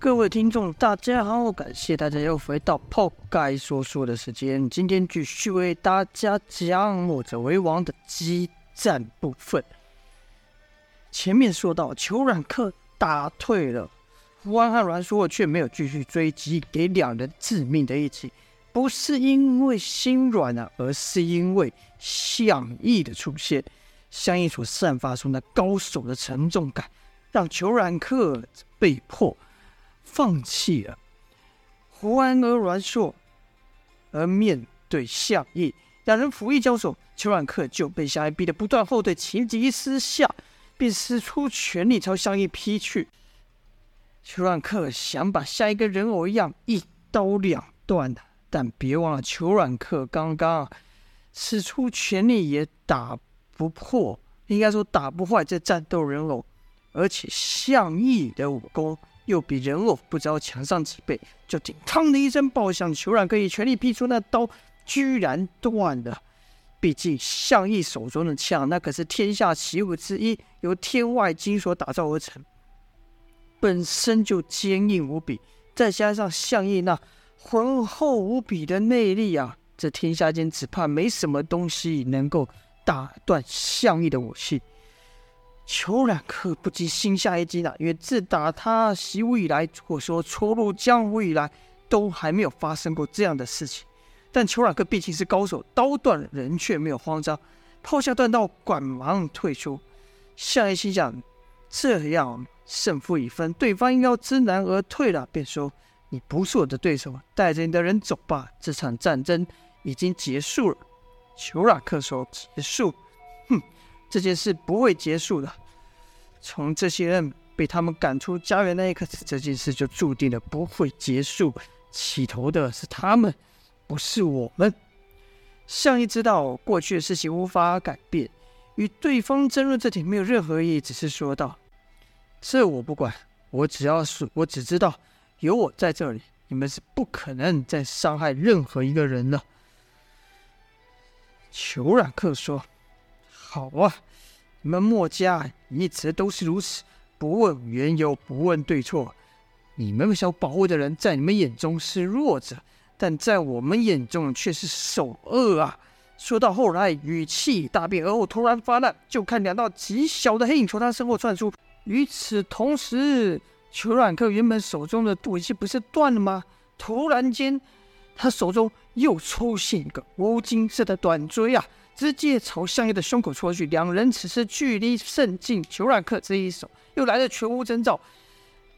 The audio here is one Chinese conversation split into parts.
各位听众，大家好，感谢大家又回到泡盖说书的时间。今天继续为大家讲我者为王的激战部分。前面说到，裘冉克打退了胡安和阮硕，却没有继续追击，给两人致命的一击。不是因为心软啊，而是因为项羽的出现。项羽所散发出那高手的沉重感，让裘冉克被迫。放弃了胡安和阮硕，而面对项羽，两人甫一交手，裘软克就被项羽逼得不断后退，情急之下，便使出全力朝项羽劈去。裘软克想把项羽跟人偶一样一刀两断的，但别忘了裘软克刚刚使出全力也打不破，应该说打不坏这战斗人偶，而且项羽的武功。又比人偶不知道强上几倍，就听“嘡”的一声爆响，裘冉可以全力劈出那刀，居然断了。毕竟项义手中的枪，那可是天下奇物之一，由天外金所打造而成，本身就坚硬无比，再加上项义那浑厚无比的内力啊，这天下间只怕没什么东西能够打断项义的武器。裘冉克不禁心下一惊啊，因为自打他习武以来，或者说初入江湖以来，都还没有发生过这样的事情。但裘冉克毕竟是高手，刀断人却没有慌张，抛下断刀，赶忙退出。项羽心想：这样胜负已分，对方应该要知难而退了，便说：“你不是我的对手，带着你的人走吧，这场战争已经结束了。”裘冉克说：“结束。”这件事不会结束的。从这些人被他们赶出家园那一刻，这件事就注定了不会结束。起头的是他们，不是我们。项羽知道过去的事情无法改变，与对方争论这点没有任何意义，只是说道：“这我不管，我只要是我只知道有我在这里，你们是不可能再伤害任何一个人了。”裘冉克说。好啊，你们墨家一直都是如此，不问缘由，不问对错。你们想保护的人，在你们眼中是弱者，但在我们眼中却是首恶啊！说到后来，语气大变，而后突然发难，就看两道极小的黑影从他身后窜出。与此同时，裘冉克原本手中的武器不是断了吗？突然间，他手中又出现一个乌金色的短锥啊！直接朝项羽的胸口戳去，两人此时距离甚近。裘冉克这一手又来得全无征兆，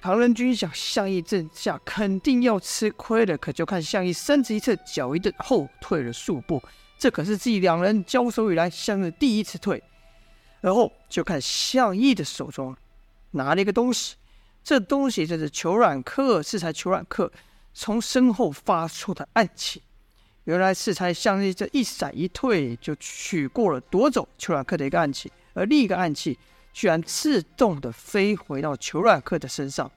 唐人军想项羽这下肯定要吃亏了。可就看项羽身子一侧，脚一顿，后退了数步。这可是自己两人交手以来项羽第一次退。而后就看项羽的手中拿了一个东西，这东西就是裘冉克适才裘冉克从身后发出的暗器。原来是才项羽这一闪一退，就取过了夺走裘冉克的一个暗器，而另一个暗器居然自动的飞回到裘冉克的身上。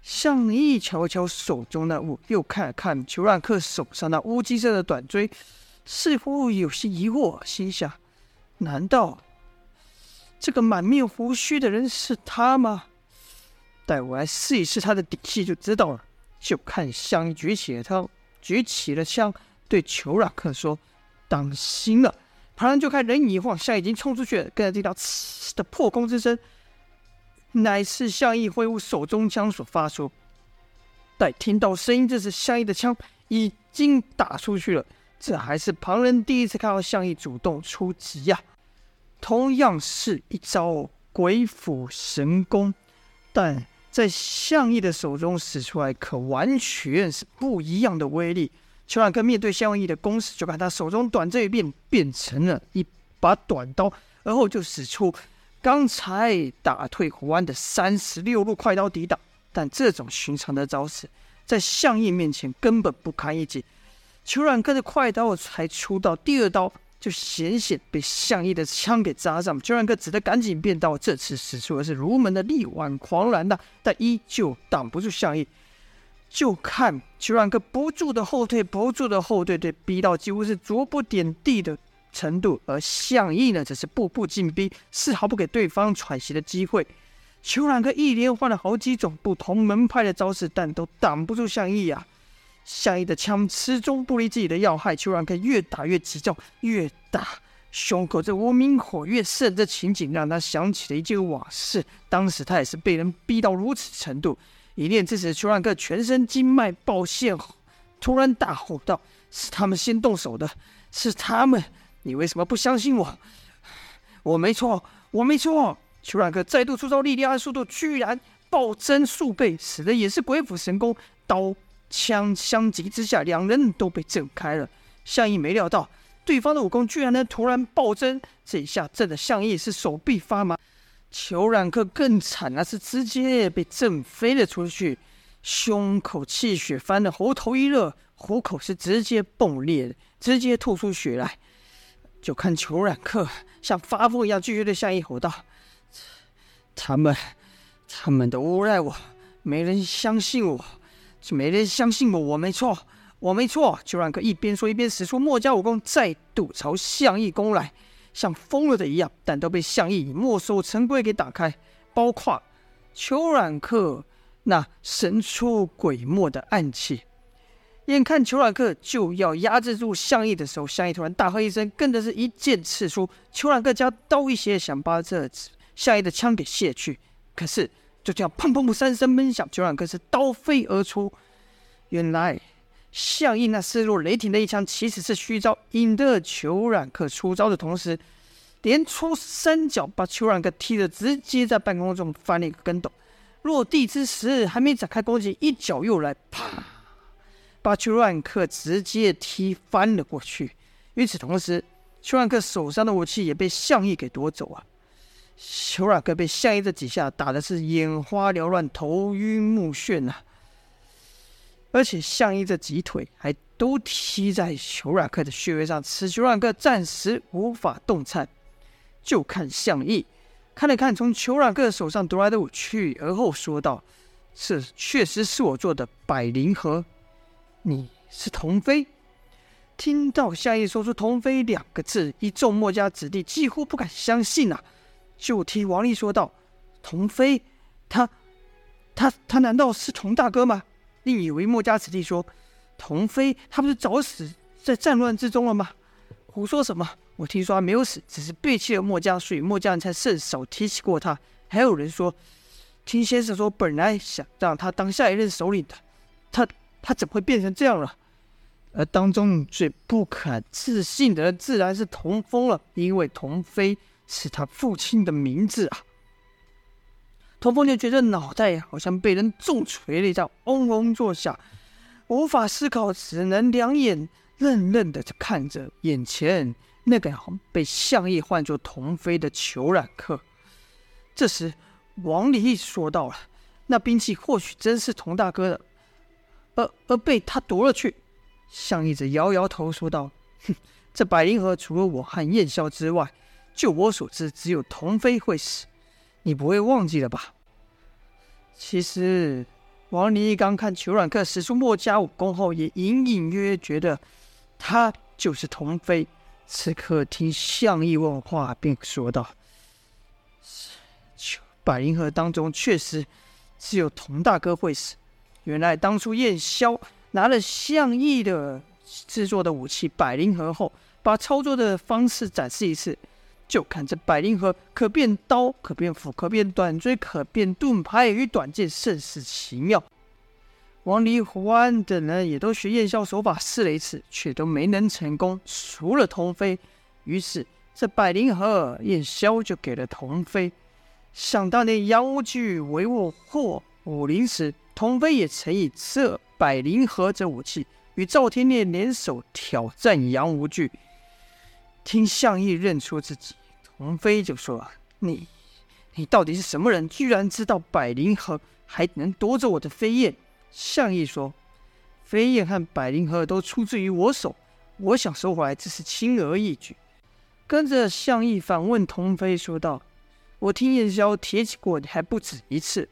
项羽瞧瞧手中那物，又看了看裘冉克手上那乌金色的短锥，似乎有些疑惑，心想：难道这个满面胡须的人是他吗？待我来试一试他的底细就知道了。就看项羽举起了他。举起了枪，对裘拉克说：“当心了！”旁人就看人影一晃，项羽已经冲出去了。跟着听到“呲”的破空之声，乃是向义挥舞手中枪所发出。待听到声音，这时向义的枪已经打出去了。这还是旁人第一次看到向义主动出击呀！同样是一招鬼斧神工，但……在项羽的手中使出来，可完全是不一样的威力。裘冉克面对项羽的攻势，就看他手中短这一变，变成了一把短刀，而后就使出刚才打退胡安的三十六路快刀抵挡。但这种寻常的招式，在项羽面前根本不堪一击。裘冉克的快刀才出到第二刀。就险险被项羽的枪给扎上，裘冉克只得赶紧变道，这次使出的是如门的力挽狂澜的，但依旧挡不住项羽。就看裘冉克不住的后退，不住的后退，对，逼到几乎是足不点地的程度。而项羽呢，则是步步紧逼，丝毫不给对方喘息的机会。裘冉克一连换了好几种不同门派的招式，但都挡不住向义呀。向义的枪始终不离自己的要害，裘冉克越打越急躁，越打胸口这无名火越盛。这情景让他想起了一件往事，当时他也是被人逼到如此程度。一念之时，裘冉克全身经脉爆线，突然大吼道：“是他们先动手的，是他们！你为什么不相信我？我没错，我没错。”裘冉克再度出招，力量和速度居然暴增数倍，使得也是鬼斧神工，刀枪相击之下，两人都被震开了。向义没料到对方的武功居然能突然暴增，这一下震得向义是手臂发麻。裘冉克更惨，那是直接被震飞了出去，胸口气血翻了，喉头一热，虎口是直接崩裂的，直接吐出血来。就看裘冉克像发疯一样，继续对向义吼道。他们，他们都诬赖我，没人相信我，就没人相信我，我没错，我没错。裘冉克一边说一边使出墨家武功，再度朝向义攻来，像疯了的一样，但都被向义以墨守成规给打开。包括裘冉克那神出鬼没的暗器，眼看裘冉克就要压制住向义的时候，向义突然大喝一声，跟着是一剑刺出。裘冉克将刀一斜，想把这。向义的枪给卸去，可是就这样砰砰砰三声闷响，裘冉克是刀飞而出。原来向义那势若雷霆的一枪其实是虚招，引得裘冉克出招的同时，连出三脚把裘冉克踢得直接在半空中翻了一个跟斗。落地之时还没展开攻击，一脚又来，啪，把裘冉克直接踢翻了过去。与此同时，裘冉克手上的武器也被向义给夺走啊。裘冉克被向义这几下打的是眼花缭乱、头晕目眩呐、啊，而且向义这几腿还都踢在裘冉克的穴位上，使裘冉克暂时无法动弹。就看向义看了看从裘冉克手上夺来的武器，而后说道：“这确实是我做的百灵盒。你是童飞？”听到向义说出“童飞”两个字，一众墨家子弟几乎不敢相信、啊。就听王丽说道：“童飞，他，他，他难道是童大哥吗？”另一位墨家子弟说：“童飞，他不是早死在战乱之中了吗？”胡说什么？我听说他没有死，只是背弃了墨家，所以墨家人才甚少提起过他。还有人说，听先生说，本来想让他当下一任首领的，他，他怎么会变成这样了？而当中最不可置信的人，自然是童风了，因为童飞。是他父亲的名字啊！童风就觉得脑袋好像被人重锤了一下，嗡嗡作响，无法思考，只能两眼愣愣的看着眼前那个被向义唤作童飞的裘冉克。这时，王离说道了：“那兵器或许真是童大哥的，而而被他夺了去。”向义则摇摇头说道：“哼，这百灵盒除了我和燕霄之外。”就我所知，只有童飞会死，你不会忘记了吧？其实，王离刚看裘冉克使出墨家武功后，也隐隐约约觉得他就是童飞。此刻听向义问话，便说道：“百灵盒当中确实只有童大哥会死。原来当初燕霄拿了向义的制作的武器百灵盒后，把操作的方式展示一次。”就看这百灵盒，可变刀，可变斧，可变短锥，可变盾牌与短剑，甚是奇妙。王离、胡安等人也都学燕霄手法试了一次，却都没能成功，除了童飞。于是这百灵盒，燕霄就给了童飞。想当年杨无惧为我破武林时，童飞也曾以这百灵盒这武器与赵天烈联手挑战杨无惧。听向义认出自己，童飞就说：“你，你到底是什么人？居然知道百灵盒，还能夺走我的飞燕？”向义说：“飞燕和百灵盒都出自于我手，我想收回来只是轻而易举。”跟着向义反问童飞说道：“我听燕霄提起过你还不止一次，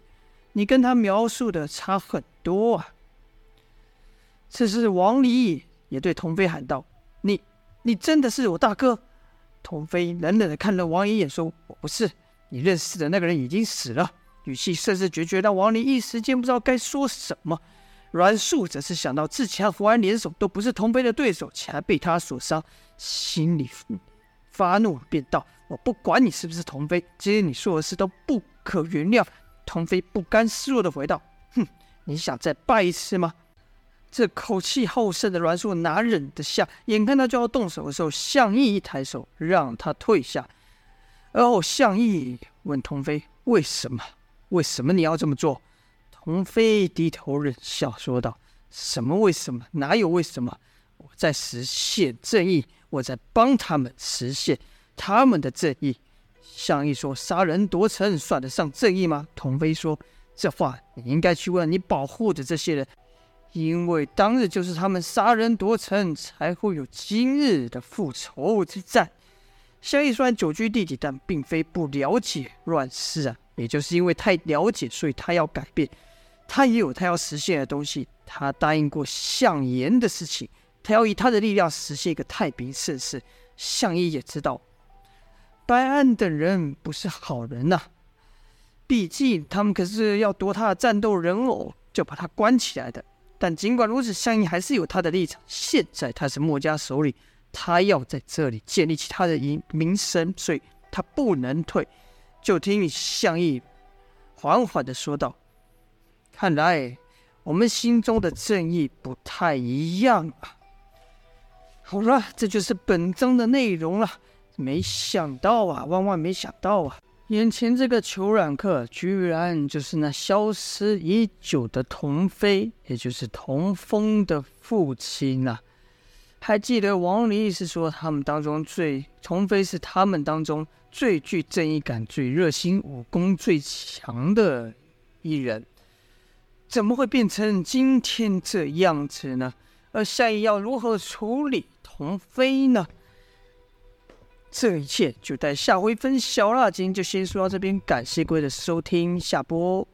你跟他描述的差很多啊。”此时王离也对童飞喊道：“你。”真的是我大哥？童飞冷冷的看了王离一眼，说：“我不是，你认识的那个人已经死了。”语气甚是决绝，让王林一时间不知道该说什么。阮树则是想到自己和胡安联手都不是童飞的对手，且还被他所伤，心里发怒，便道：“我不管你是不是童飞，今天你说的事都不可原谅。”童飞不甘示弱的回道：“哼，你想再败一次吗？”这口气好盛的栾树哪忍得下？眼看他就要动手的时候，向义一抬手让他退下。而后向义问童飞：“为什么？为什么你要这么做？”童飞低头忍笑说道：“什么为什么？哪有为什么？我在实现正义，我在帮他们实现他们的正义。”向义说：“杀人夺城算得上正义吗？”童飞说：“这话你应该去问你保护的这些人，因为当日就是他们杀人夺城，才会有今日的复仇之战。”向义虽然久居地底，但并非不了解乱世啊，也就是因为太了解，所以他要改变。他也有他要实现的东西，他答应过向颜的事情，他要以他的力量实现一个太平盛世。向义也知道，白安等人不是好人呐、毕竟他们可是要夺他的战斗人偶，就把他关起来的。但尽管如此，向义还是有他的立场。现在他是墨家首领，他要在这里建立起他的名名声，所以他不能退。就听向义缓缓的说道。看来我们心中的正义不太一样啊。好了，这就是本章的内容了。没想到啊，万万没想到啊，眼前这个虬髯客居然就是那消失已久的童飞，也就是童风的父亲啊。还记得王离是说他们当中最童飞是他们当中最具正义感、最热心、武功最强的一人。怎么会变成今天这样子呢？而下一要如何处理童飞呢？这一切就待下回分晓啦。今天就先说到这边，感谢各位的收听，下播。